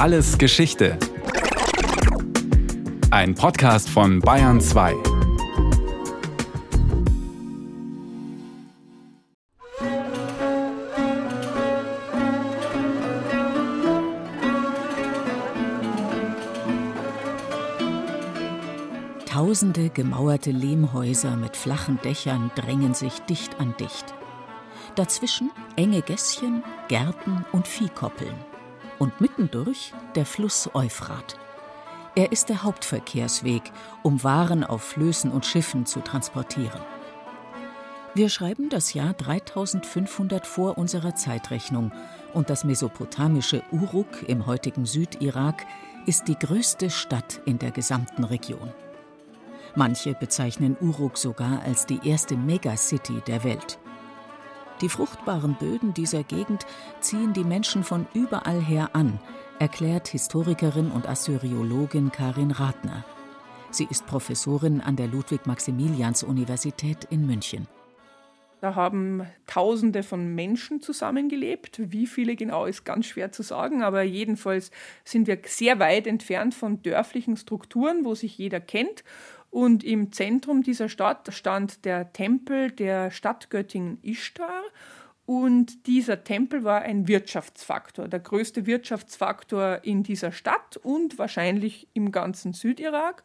Alles Geschichte. Ein Podcast von Bayern 2. Tausende gemauerte Lehmhäuser mit flachen Dächern drängen sich dicht an dicht. Dazwischen enge Gässchen, Gärten und Viehkoppeln. Und mittendurch der Fluss Euphrat. Er ist der Hauptverkehrsweg, um Waren auf Flößen und Schiffen zu transportieren. Wir schreiben das Jahr 3500 vor unserer Zeitrechnung und das mesopotamische Uruk im heutigen Südirak ist die größte Stadt in der gesamten Region. Manche bezeichnen Uruk sogar als die erste Megacity der Welt. Die fruchtbaren Böden dieser Gegend ziehen die Menschen von überall her an, erklärt Historikerin und Assyriologin Karin Rathner. Sie ist Professorin an der Ludwig-Maximilians-Universität in München. Da haben Tausende von Menschen zusammengelebt. Wie viele genau ist ganz schwer zu sagen, aber jedenfalls sind wir sehr weit entfernt von dörflichen Strukturen, wo sich jeder kennt. Und im Zentrum dieser Stadt stand der Tempel der Stadtgöttin Ishtar. Und dieser Tempel war ein Wirtschaftsfaktor, der größte Wirtschaftsfaktor in dieser Stadt und wahrscheinlich im ganzen Südirak.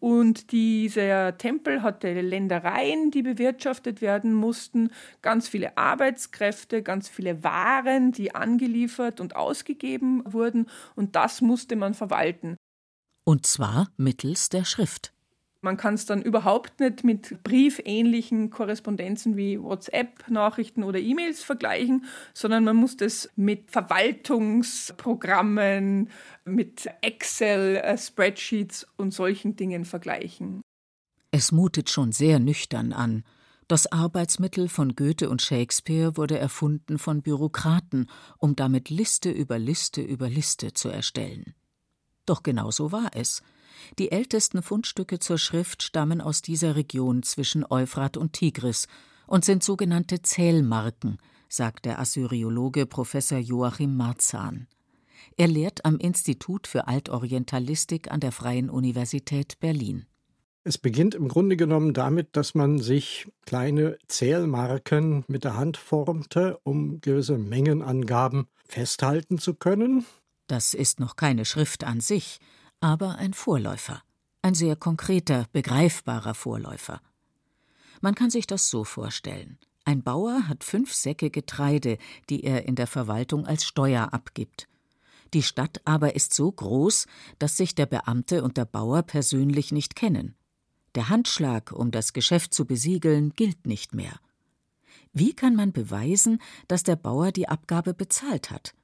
Und dieser Tempel hatte Ländereien, die bewirtschaftet werden mussten, ganz viele Arbeitskräfte, ganz viele Waren, die angeliefert und ausgegeben wurden. Und das musste man verwalten. Und zwar mittels der Schrift. Man kann es dann überhaupt nicht mit briefähnlichen Korrespondenzen wie WhatsApp-Nachrichten oder E-Mails vergleichen, sondern man muss das mit Verwaltungsprogrammen, mit Excel-Spreadsheets und solchen Dingen vergleichen. Es mutet schon sehr nüchtern an. Das Arbeitsmittel von Goethe und Shakespeare wurde erfunden von Bürokraten, um damit Liste über Liste über Liste zu erstellen. Doch genau so war es. Die ältesten Fundstücke zur Schrift stammen aus dieser Region zwischen Euphrat und Tigris und sind sogenannte Zählmarken, sagt der Assyriologe Professor Joachim Marzahn. Er lehrt am Institut für Altorientalistik an der Freien Universität Berlin. Es beginnt im Grunde genommen damit, dass man sich kleine Zählmarken mit der Hand formte, um gewisse Mengenangaben festhalten zu können. Das ist noch keine Schrift an sich, aber ein Vorläufer, ein sehr konkreter, begreifbarer Vorläufer. Man kann sich das so vorstellen. Ein Bauer hat fünf Säcke Getreide, die er in der Verwaltung als Steuer abgibt. Die Stadt aber ist so groß, dass sich der Beamte und der Bauer persönlich nicht kennen. Der Handschlag, um das Geschäft zu besiegeln, gilt nicht mehr. Wie kann man beweisen, dass der Bauer die Abgabe bezahlt hat?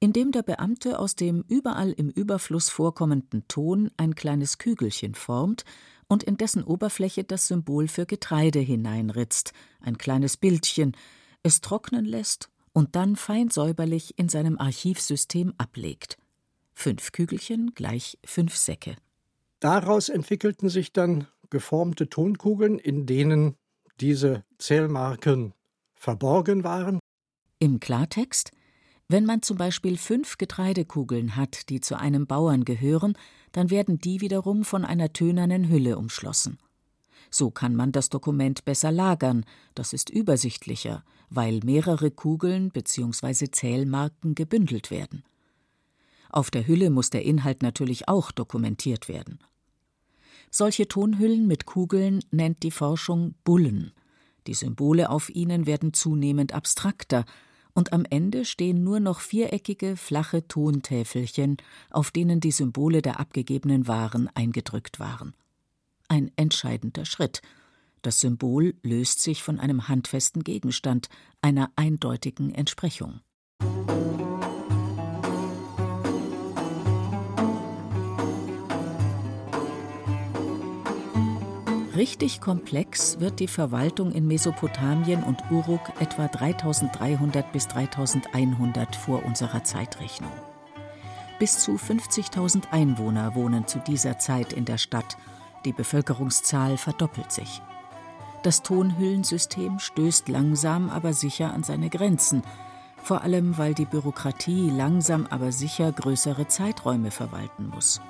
Indem der Beamte aus dem überall im Überfluss vorkommenden Ton ein kleines Kügelchen formt und in dessen Oberfläche das Symbol für Getreide hineinritzt, ein kleines Bildchen, es trocknen lässt und dann fein säuberlich in seinem Archivsystem ablegt. Fünf Kügelchen gleich fünf Säcke. Daraus entwickelten sich dann geformte Tonkugeln, in denen diese Zählmarken verborgen waren. Im Klartext wenn man zum Beispiel fünf Getreidekugeln hat, die zu einem Bauern gehören, dann werden die wiederum von einer tönernen Hülle umschlossen. So kann man das Dokument besser lagern, das ist übersichtlicher, weil mehrere Kugeln bzw. Zählmarken gebündelt werden. Auf der Hülle muss der Inhalt natürlich auch dokumentiert werden. Solche Tonhüllen mit Kugeln nennt die Forschung Bullen. Die Symbole auf ihnen werden zunehmend abstrakter, und am Ende stehen nur noch viereckige, flache Tontäfelchen, auf denen die Symbole der abgegebenen Waren eingedrückt waren. Ein entscheidender Schritt. Das Symbol löst sich von einem handfesten Gegenstand, einer eindeutigen Entsprechung. Richtig komplex wird die Verwaltung in Mesopotamien und Uruk etwa 3300 bis 3100 vor unserer Zeitrechnung. Bis zu 50.000 Einwohner wohnen zu dieser Zeit in der Stadt. Die Bevölkerungszahl verdoppelt sich. Das Tonhüllensystem stößt langsam aber sicher an seine Grenzen. vor allem weil die Bürokratie langsam aber sicher größere Zeiträume verwalten muss.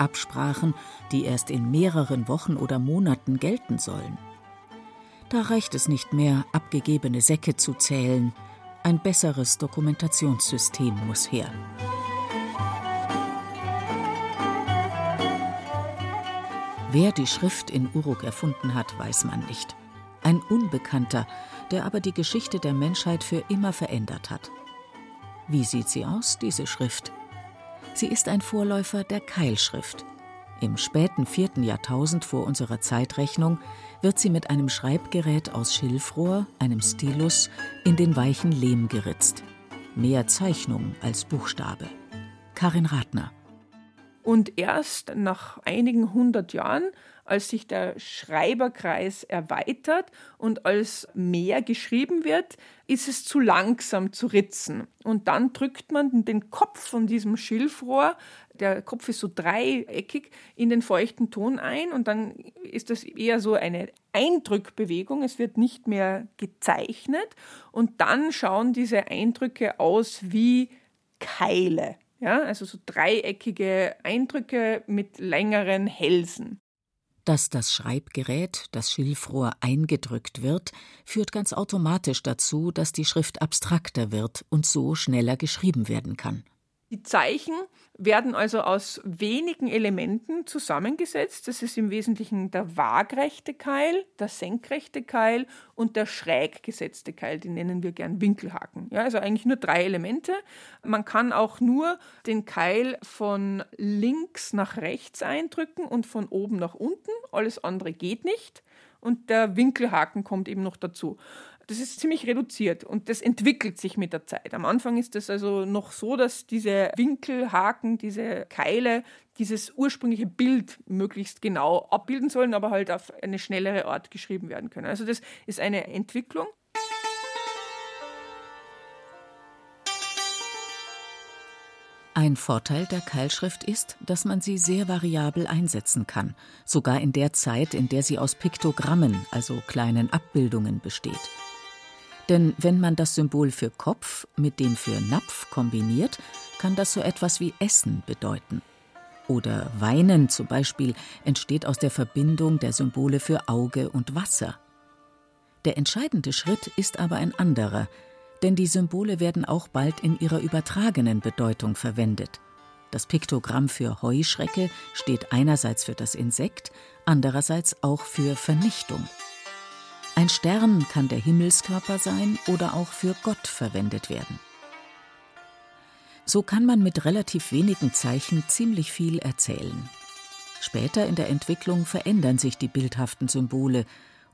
Absprachen, die erst in mehreren Wochen oder Monaten gelten sollen. Da reicht es nicht mehr, abgegebene Säcke zu zählen, ein besseres Dokumentationssystem muss her. Wer die Schrift in Uruk erfunden hat, weiß man nicht. Ein Unbekannter, der aber die Geschichte der Menschheit für immer verändert hat. Wie sieht sie aus, diese Schrift? Sie ist ein Vorläufer der Keilschrift. Im späten vierten Jahrtausend vor unserer Zeitrechnung wird sie mit einem Schreibgerät aus Schilfrohr, einem Stilus, in den weichen Lehm geritzt. Mehr Zeichnung als Buchstabe. Karin Ratner. Und erst nach einigen hundert Jahren, als sich der Schreiberkreis erweitert und als mehr geschrieben wird, ist es zu langsam zu ritzen. Und dann drückt man den Kopf von diesem Schilfrohr, der Kopf ist so dreieckig, in den feuchten Ton ein und dann ist das eher so eine Eindrückbewegung. Es wird nicht mehr gezeichnet und dann schauen diese Eindrücke aus wie Keile. Ja, also so dreieckige Eindrücke mit längeren Hälsen. Dass das Schreibgerät, das Schilfrohr, eingedrückt wird, führt ganz automatisch dazu, dass die Schrift abstrakter wird und so schneller geschrieben werden kann. Die Zeichen werden also aus wenigen Elementen zusammengesetzt. Das ist im Wesentlichen der waagrechte Keil, der senkrechte Keil und der schräg gesetzte Keil. Die nennen wir gern Winkelhaken. Ja, also eigentlich nur drei Elemente. Man kann auch nur den Keil von links nach rechts eindrücken und von oben nach unten. Alles andere geht nicht. Und der Winkelhaken kommt eben noch dazu. Das ist ziemlich reduziert und das entwickelt sich mit der Zeit. Am Anfang ist es also noch so, dass diese Winkelhaken, diese Keile, dieses ursprüngliche Bild möglichst genau abbilden sollen, aber halt auf eine schnellere Art geschrieben werden können. Also das ist eine Entwicklung. Ein Vorteil der Keilschrift ist, dass man sie sehr variabel einsetzen kann, sogar in der Zeit, in der sie aus Piktogrammen, also kleinen Abbildungen, besteht. Denn wenn man das Symbol für Kopf mit dem für Napf kombiniert, kann das so etwas wie Essen bedeuten. Oder Weinen zum Beispiel entsteht aus der Verbindung der Symbole für Auge und Wasser. Der entscheidende Schritt ist aber ein anderer, denn die Symbole werden auch bald in ihrer übertragenen Bedeutung verwendet. Das Piktogramm für Heuschrecke steht einerseits für das Insekt, andererseits auch für Vernichtung. Ein Stern kann der Himmelskörper sein oder auch für Gott verwendet werden. So kann man mit relativ wenigen Zeichen ziemlich viel erzählen. Später in der Entwicklung verändern sich die bildhaften Symbole.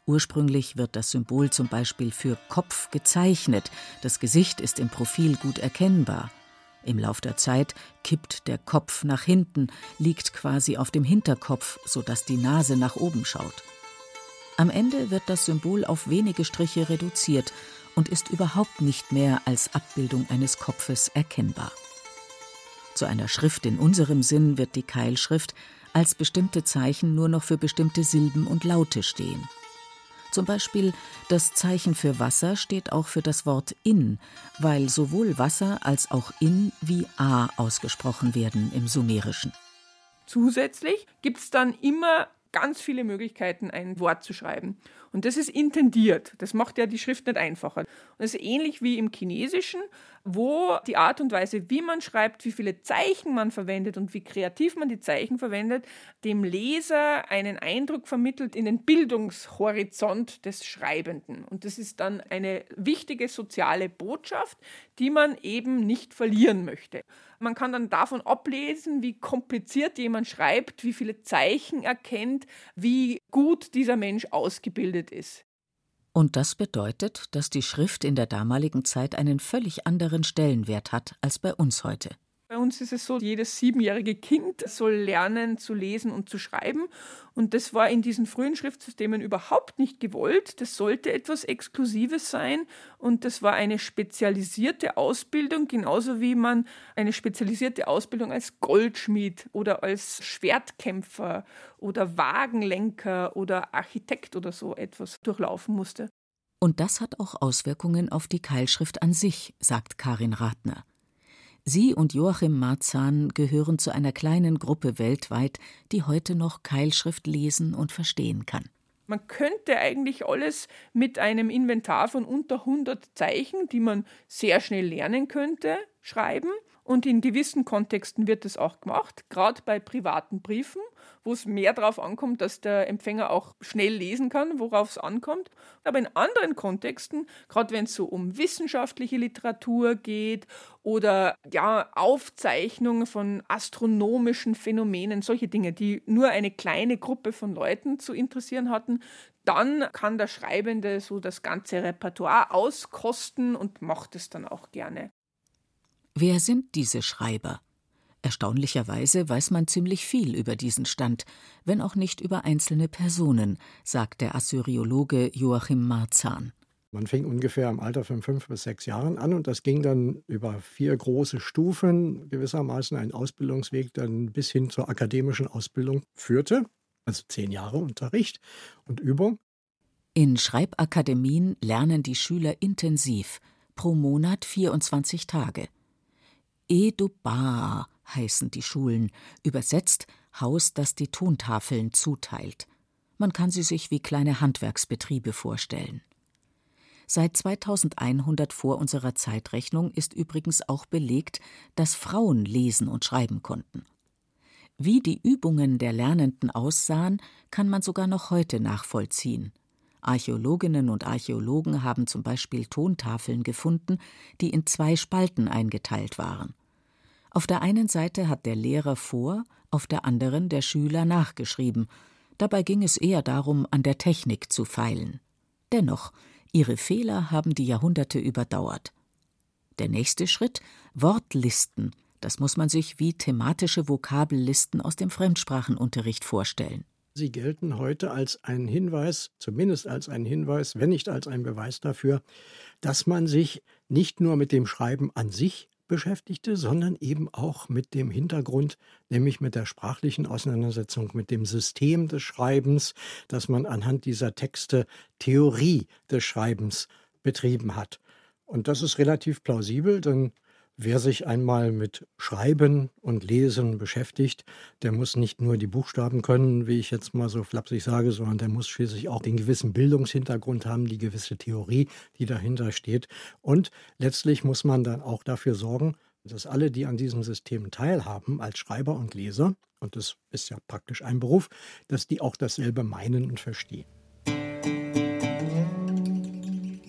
Ursprünglich wird das Symbol zum Beispiel für Kopf gezeichnet, das Gesicht ist im Profil gut erkennbar. Im Lauf der Zeit kippt der Kopf nach hinten, liegt quasi auf dem Hinterkopf, sodass die Nase nach oben schaut. Am Ende wird das Symbol auf wenige Striche reduziert und ist überhaupt nicht mehr als Abbildung eines Kopfes erkennbar. Zu einer Schrift in unserem Sinn wird die Keilschrift als bestimmte Zeichen nur noch für bestimmte Silben und Laute stehen. Zum Beispiel das Zeichen für Wasser steht auch für das Wort in, weil sowohl Wasser als auch in wie a ausgesprochen werden im Sumerischen. Zusätzlich gibt es dann immer ganz viele Möglichkeiten, ein Wort zu schreiben. Und das ist intendiert. Das macht ja die Schrift nicht einfacher. Und das ist ähnlich wie im Chinesischen, wo die Art und Weise, wie man schreibt, wie viele Zeichen man verwendet und wie kreativ man die Zeichen verwendet, dem Leser einen Eindruck vermittelt in den Bildungshorizont des Schreibenden. Und das ist dann eine wichtige soziale Botschaft, die man eben nicht verlieren möchte. Man kann dann davon ablesen, wie kompliziert jemand schreibt, wie viele Zeichen er kennt, wie gut dieser Mensch ausgebildet ist. Und das bedeutet, dass die Schrift in der damaligen Zeit einen völlig anderen Stellenwert hat als bei uns heute. Bei uns ist es so, jedes siebenjährige Kind soll lernen zu lesen und zu schreiben. Und das war in diesen frühen Schriftsystemen überhaupt nicht gewollt. Das sollte etwas Exklusives sein. Und das war eine spezialisierte Ausbildung, genauso wie man eine spezialisierte Ausbildung als Goldschmied oder als Schwertkämpfer oder Wagenlenker oder Architekt oder so etwas durchlaufen musste. Und das hat auch Auswirkungen auf die Keilschrift an sich, sagt Karin Rathner. Sie und Joachim Marzahn gehören zu einer kleinen Gruppe weltweit, die heute noch Keilschrift lesen und verstehen kann. Man könnte eigentlich alles mit einem Inventar von unter 100 Zeichen, die man sehr schnell lernen könnte, schreiben. Und in gewissen Kontexten wird es auch gemacht, gerade bei privaten Briefen, wo es mehr darauf ankommt, dass der Empfänger auch schnell lesen kann, worauf es ankommt. Aber in anderen Kontexten, gerade wenn es so um wissenschaftliche Literatur geht oder ja, Aufzeichnungen von astronomischen Phänomenen, solche Dinge, die nur eine kleine Gruppe von Leuten zu interessieren hatten, dann kann der Schreibende so das ganze Repertoire auskosten und macht es dann auch gerne. Wer sind diese Schreiber? Erstaunlicherweise weiß man ziemlich viel über diesen Stand, wenn auch nicht über einzelne Personen, sagt der Assyriologe Joachim Marzahn. Man fing ungefähr im Alter von fünf bis sechs Jahren an und das ging dann über vier große Stufen, gewissermaßen ein Ausbildungsweg, dann bis hin zur akademischen Ausbildung führte. Also zehn Jahre Unterricht und Übung. In Schreibakademien lernen die Schüler intensiv, pro Monat 24 Tage. Edubar heißen die Schulen, übersetzt Haus, das die Tontafeln zuteilt. Man kann sie sich wie kleine Handwerksbetriebe vorstellen. Seit 2100 vor unserer Zeitrechnung ist übrigens auch belegt, dass Frauen lesen und schreiben konnten. Wie die Übungen der Lernenden aussahen, kann man sogar noch heute nachvollziehen. Archäologinnen und Archäologen haben zum Beispiel Tontafeln gefunden, die in zwei Spalten eingeteilt waren. Auf der einen Seite hat der Lehrer vor, auf der anderen der Schüler nachgeschrieben. Dabei ging es eher darum, an der Technik zu feilen. Dennoch, ihre Fehler haben die Jahrhunderte überdauert. Der nächste Schritt Wortlisten. Das muss man sich wie thematische Vokabellisten aus dem Fremdsprachenunterricht vorstellen. Sie gelten heute als ein Hinweis, zumindest als ein Hinweis, wenn nicht als ein Beweis dafür, dass man sich nicht nur mit dem Schreiben an sich beschäftigte, sondern eben auch mit dem Hintergrund, nämlich mit der sprachlichen Auseinandersetzung, mit dem System des Schreibens, dass man anhand dieser Texte Theorie des Schreibens betrieben hat. Und das ist relativ plausibel, denn Wer sich einmal mit Schreiben und Lesen beschäftigt, der muss nicht nur die Buchstaben können, wie ich jetzt mal so flapsig sage, sondern der muss schließlich auch den gewissen Bildungshintergrund haben, die gewisse Theorie, die dahinter steht. Und letztlich muss man dann auch dafür sorgen, dass alle, die an diesem System teilhaben, als Schreiber und Leser, und das ist ja praktisch ein Beruf, dass die auch dasselbe meinen und verstehen.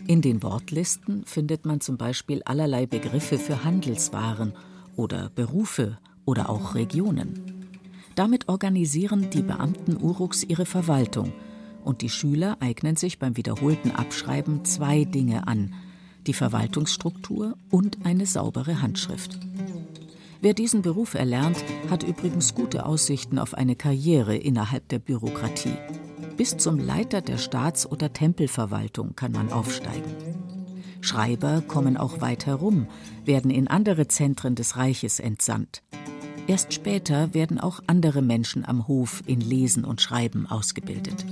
In den Wortlisten findet man zum Beispiel allerlei Begriffe für Handelswaren oder Berufe oder auch Regionen. Damit organisieren die Beamten Uruks ihre Verwaltung und die Schüler eignen sich beim wiederholten Abschreiben zwei Dinge an: die Verwaltungsstruktur und eine saubere Handschrift. Wer diesen Beruf erlernt, hat übrigens gute Aussichten auf eine Karriere innerhalb der Bürokratie. Bis zum Leiter der Staats- oder Tempelverwaltung kann man aufsteigen. Schreiber kommen auch weit herum, werden in andere Zentren des Reiches entsandt. Erst später werden auch andere Menschen am Hof in Lesen und Schreiben ausgebildet.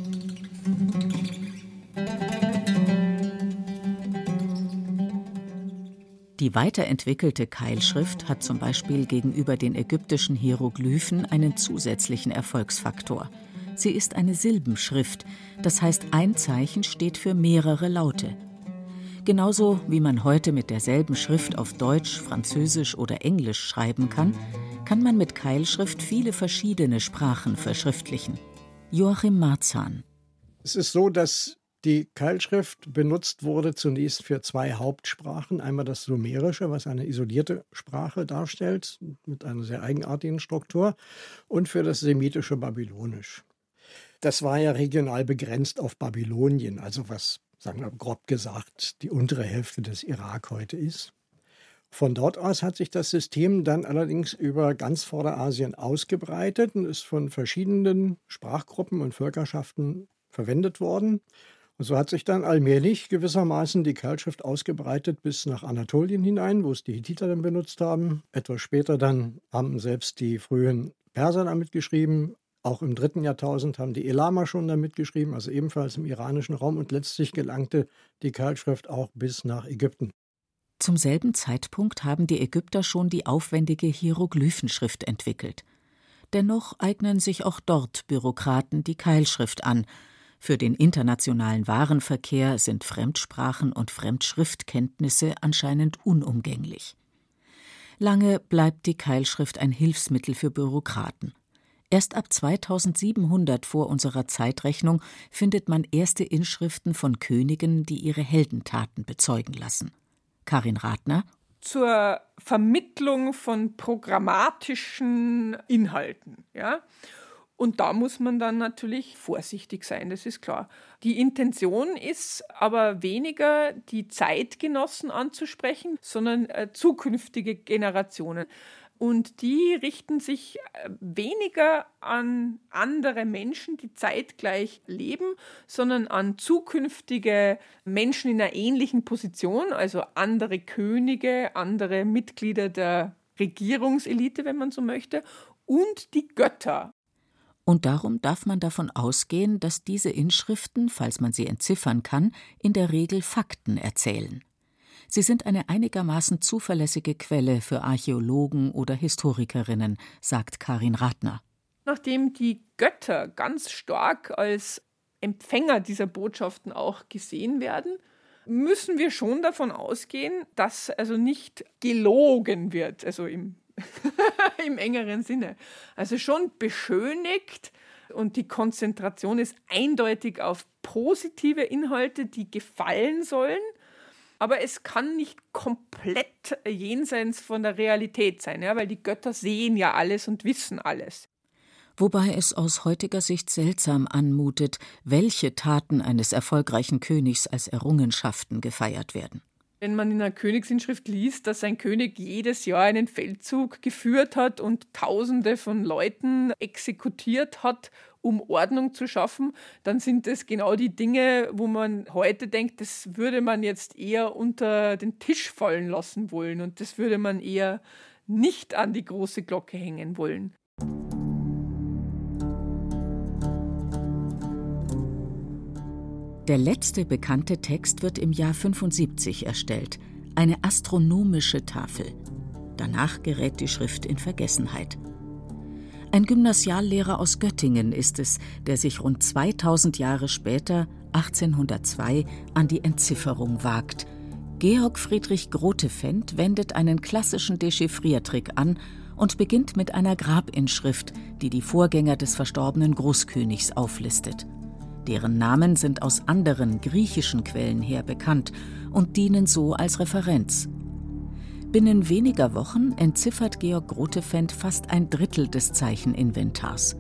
Die weiterentwickelte Keilschrift hat zum Beispiel gegenüber den ägyptischen Hieroglyphen einen zusätzlichen Erfolgsfaktor – Sie ist eine Silbenschrift, das heißt ein Zeichen steht für mehrere Laute. Genauso wie man heute mit derselben Schrift auf Deutsch, Französisch oder Englisch schreiben kann, kann man mit Keilschrift viele verschiedene Sprachen verschriftlichen. Joachim Marzahn. Es ist so, dass die Keilschrift benutzt wurde zunächst für zwei Hauptsprachen. Einmal das Sumerische, was eine isolierte Sprache darstellt, mit einer sehr eigenartigen Struktur, und für das semitische Babylonisch. Das war ja regional begrenzt auf Babylonien, also was, sagen wir grob gesagt, die untere Hälfte des Irak heute ist. Von dort aus hat sich das System dann allerdings über ganz Vorderasien ausgebreitet und ist von verschiedenen Sprachgruppen und Völkerschaften verwendet worden. Und so hat sich dann allmählich gewissermaßen die Keilschrift ausgebreitet bis nach Anatolien hinein, wo es die Hittiter dann benutzt haben. Etwas später dann haben selbst die frühen Perser damit geschrieben, Auch im dritten Jahrtausend haben die Elama schon damit geschrieben, also ebenfalls im iranischen Raum. Und letztlich gelangte die Keilschrift auch bis nach Ägypten. Zum selben Zeitpunkt haben die Ägypter schon die aufwendige Hieroglyphenschrift entwickelt. Dennoch eignen sich auch dort Bürokraten die Keilschrift an. Für den internationalen Warenverkehr sind Fremdsprachen und Fremdschriftkenntnisse anscheinend unumgänglich. Lange bleibt die Keilschrift ein Hilfsmittel für Bürokraten. Erst ab 2700 vor unserer Zeitrechnung findet man erste Inschriften von Königen, die ihre Heldentaten bezeugen lassen. Karin Rathner zur Vermittlung von programmatischen Inhalten, ja? Und da muss man dann natürlich vorsichtig sein, das ist klar. Die Intention ist aber weniger, die Zeitgenossen anzusprechen, sondern äh, zukünftige Generationen. Und die richten sich äh, weniger an andere Menschen, die zeitgleich leben, sondern an zukünftige Menschen in einer ähnlichen Position, also andere Könige, andere Mitglieder der Regierungselite, wenn man so möchte, und die Götter. Und darum darf man davon ausgehen, dass diese Inschriften, falls man sie entziffern kann, in der Regel Fakten erzählen. Sie sind eine einigermaßen zuverlässige Quelle für Archäologen oder Historikerinnen, sagt Karin Rathner. Nachdem die Götter ganz stark als Empfänger dieser Botschaften auch gesehen werden, müssen wir schon davon ausgehen, dass also nicht gelogen wird, also im im engeren Sinne. Also schon beschönigt und die Konzentration ist eindeutig auf positive Inhalte, die gefallen sollen. Aber es kann nicht komplett jenseits von der Realität sein, ja, weil die Götter sehen ja alles und wissen alles. Wobei es aus heutiger Sicht seltsam anmutet, welche Taten eines erfolgreichen Königs als Errungenschaften gefeiert werden wenn man in einer Königsinschrift liest, dass ein König jedes Jahr einen Feldzug geführt hat und Tausende von Leuten exekutiert hat, um Ordnung zu schaffen, dann sind das genau die Dinge, wo man heute denkt, das würde man jetzt eher unter den Tisch fallen lassen wollen und das würde man eher nicht an die große Glocke hängen wollen. Der letzte bekannte Text wird im Jahr 75 erstellt, eine astronomische Tafel. Danach gerät die Schrift in Vergessenheit. Ein Gymnasiallehrer aus Göttingen ist es, der sich rund 2000 Jahre später, 1802, an die Entzifferung wagt. Georg Friedrich Grotefend wendet einen klassischen Dechiffriertrick an und beginnt mit einer Grabinschrift, die die Vorgänger des verstorbenen Großkönigs auflistet. Deren Namen sind aus anderen griechischen Quellen her bekannt und dienen so als Referenz. Binnen weniger Wochen entziffert Georg Grotefend fast ein Drittel des Zeicheninventars.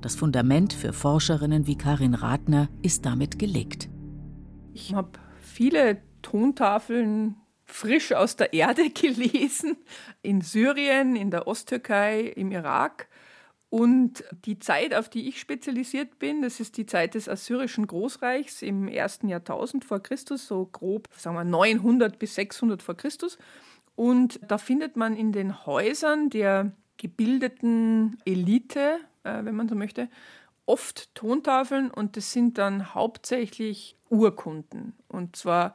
Das Fundament für Forscherinnen wie Karin Rathner ist damit gelegt. Ich habe viele Tontafeln frisch aus der Erde gelesen, in Syrien, in der Osttürkei, im Irak. Und die Zeit, auf die ich spezialisiert bin, das ist die Zeit des assyrischen Großreichs im ersten Jahrtausend vor Christus, so grob, sagen wir 900 bis 600 vor Christus. Und da findet man in den Häusern der gebildeten Elite, äh, wenn man so möchte, oft Tontafeln und das sind dann hauptsächlich Urkunden. Und zwar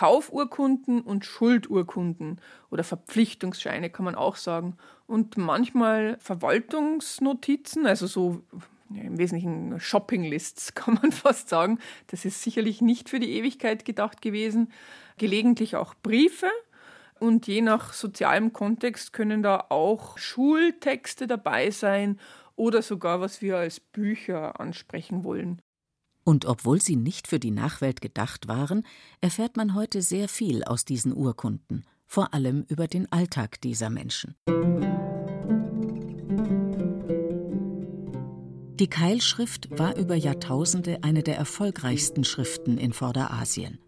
Kaufurkunden und Schuldurkunden oder Verpflichtungsscheine kann man auch sagen. Und manchmal Verwaltungsnotizen, also so im Wesentlichen Shoppinglists kann man fast sagen. Das ist sicherlich nicht für die Ewigkeit gedacht gewesen. Gelegentlich auch Briefe. Und je nach sozialem Kontext können da auch Schultexte dabei sein oder sogar, was wir als Bücher ansprechen wollen. Und obwohl sie nicht für die Nachwelt gedacht waren, erfährt man heute sehr viel aus diesen Urkunden, vor allem über den Alltag dieser Menschen. Die Keilschrift war über Jahrtausende eine der erfolgreichsten Schriften in Vorderasien.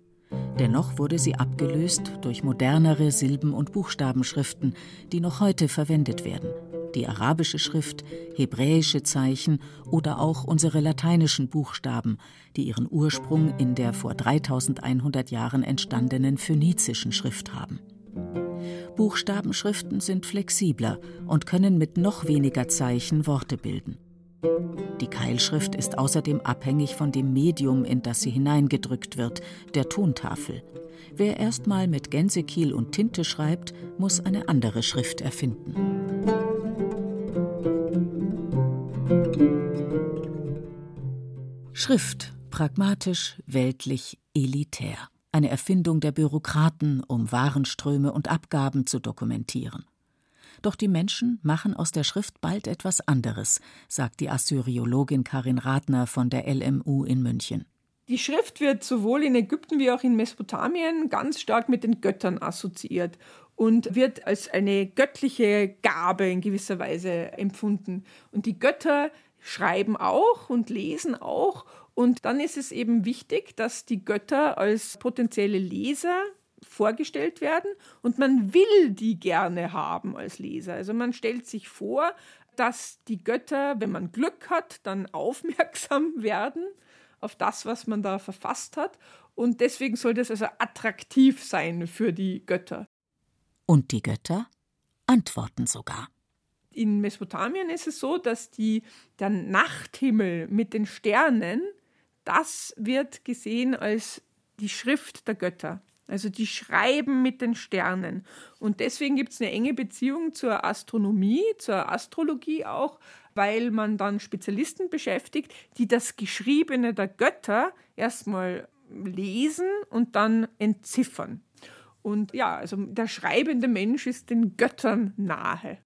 Dennoch wurde sie abgelöst durch modernere Silben- und Buchstabenschriften, die noch heute verwendet werden die arabische Schrift, hebräische Zeichen oder auch unsere lateinischen Buchstaben, die ihren Ursprung in der vor 3100 Jahren entstandenen phönizischen Schrift haben. Buchstabenschriften sind flexibler und können mit noch weniger Zeichen Worte bilden. Die Keilschrift ist außerdem abhängig von dem Medium, in das sie hineingedrückt wird, der Tontafel. Wer erstmal mit Gänsekiel und Tinte schreibt, muss eine andere Schrift erfinden. Schrift pragmatisch, weltlich, elitär. Eine Erfindung der Bürokraten, um Warenströme und Abgaben zu dokumentieren. Doch die Menschen machen aus der Schrift bald etwas anderes, sagt die Assyriologin Karin Radner von der LMU in München. Die Schrift wird sowohl in Ägypten wie auch in Mesopotamien ganz stark mit den Göttern assoziiert und wird als eine göttliche Gabe in gewisser Weise empfunden. Und die Götter schreiben auch und lesen auch. Und dann ist es eben wichtig, dass die Götter als potenzielle Leser vorgestellt werden und man will die gerne haben als Leser. Also man stellt sich vor, dass die Götter, wenn man Glück hat, dann aufmerksam werden auf das, was man da verfasst hat. Und deswegen soll das also attraktiv sein für die Götter. Und die Götter antworten sogar. In Mesopotamien ist es so, dass die, der Nachthimmel mit den Sternen, das wird gesehen als die Schrift der Götter. Also die schreiben mit den Sternen. Und deswegen gibt es eine enge Beziehung zur Astronomie, zur Astrologie auch, weil man dann Spezialisten beschäftigt, die das Geschriebene der Götter erstmal lesen und dann entziffern. Und ja, also der schreibende Mensch ist den Göttern nahe.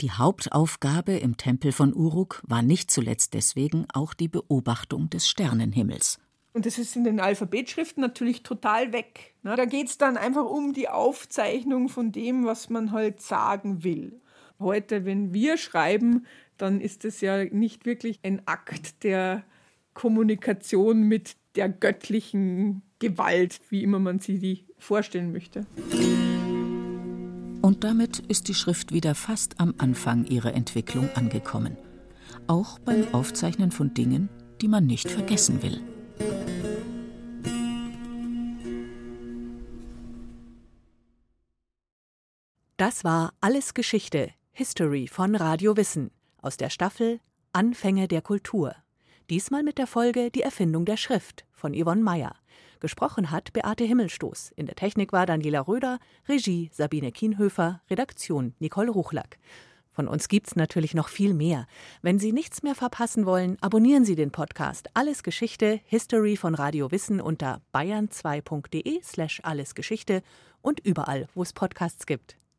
Die Hauptaufgabe im Tempel von Uruk war nicht zuletzt deswegen auch die Beobachtung des Sternenhimmels. Und das ist in den Alphabetschriften natürlich total weg. Da geht es dann einfach um die Aufzeichnung von dem, was man halt sagen will. Heute, wenn wir schreiben, dann ist es ja nicht wirklich ein Akt der Kommunikation mit der göttlichen Gewalt, wie immer man sie vorstellen möchte. Und damit ist die Schrift wieder fast am Anfang ihrer Entwicklung angekommen. Auch beim Aufzeichnen von Dingen, die man nicht vergessen will. Das war Alles Geschichte, History von Radio Wissen aus der Staffel Anfänge der Kultur. Diesmal mit der Folge Die Erfindung der Schrift von Yvonne Meyer. Gesprochen hat Beate Himmelstoß. In der Technik war Daniela Röder, Regie Sabine Kienhöfer, Redaktion Nicole Ruchlack. Von uns gibt's natürlich noch viel mehr. Wenn Sie nichts mehr verpassen wollen, abonnieren Sie den Podcast Alles Geschichte History von Radio Wissen unter bayern2.de slash allesgeschichte und überall, wo es Podcasts gibt.